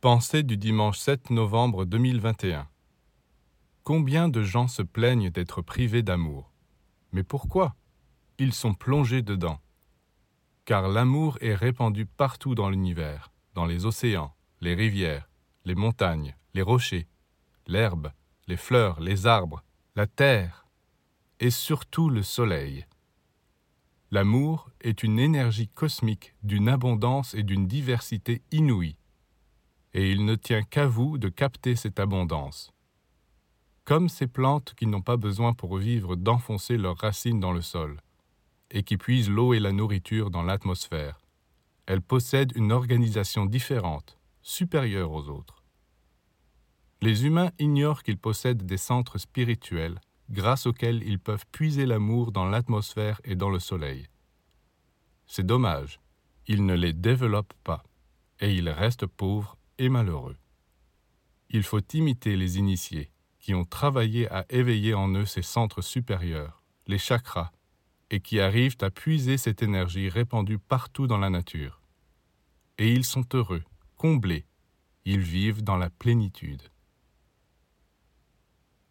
Pensée du dimanche 7 novembre 2021. Combien de gens se plaignent d'être privés d'amour? Mais pourquoi? Ils sont plongés dedans. Car l'amour est répandu partout dans l'univers, dans les océans, les rivières, les montagnes, les rochers, l'herbe, les fleurs, les arbres, la terre et surtout le soleil. L'amour est une énergie cosmique d'une abondance et d'une diversité inouïe, et il ne tient qu'à vous de capter cette abondance. Comme ces plantes qui n'ont pas besoin pour vivre d'enfoncer leurs racines dans le sol, et qui puisent l'eau et la nourriture dans l'atmosphère, elles possèdent une organisation différente, supérieure aux autres. Les humains ignorent qu'ils possèdent des centres spirituels grâce auxquels ils peuvent puiser l'amour dans l'atmosphère et dans le soleil. C'est dommage, ils ne les développent pas, et ils restent pauvres et malheureux. Il faut imiter les initiés, qui ont travaillé à éveiller en eux ces centres supérieurs, les chakras, et qui arrivent à puiser cette énergie répandue partout dans la nature. Et ils sont heureux, comblés, ils vivent dans la plénitude.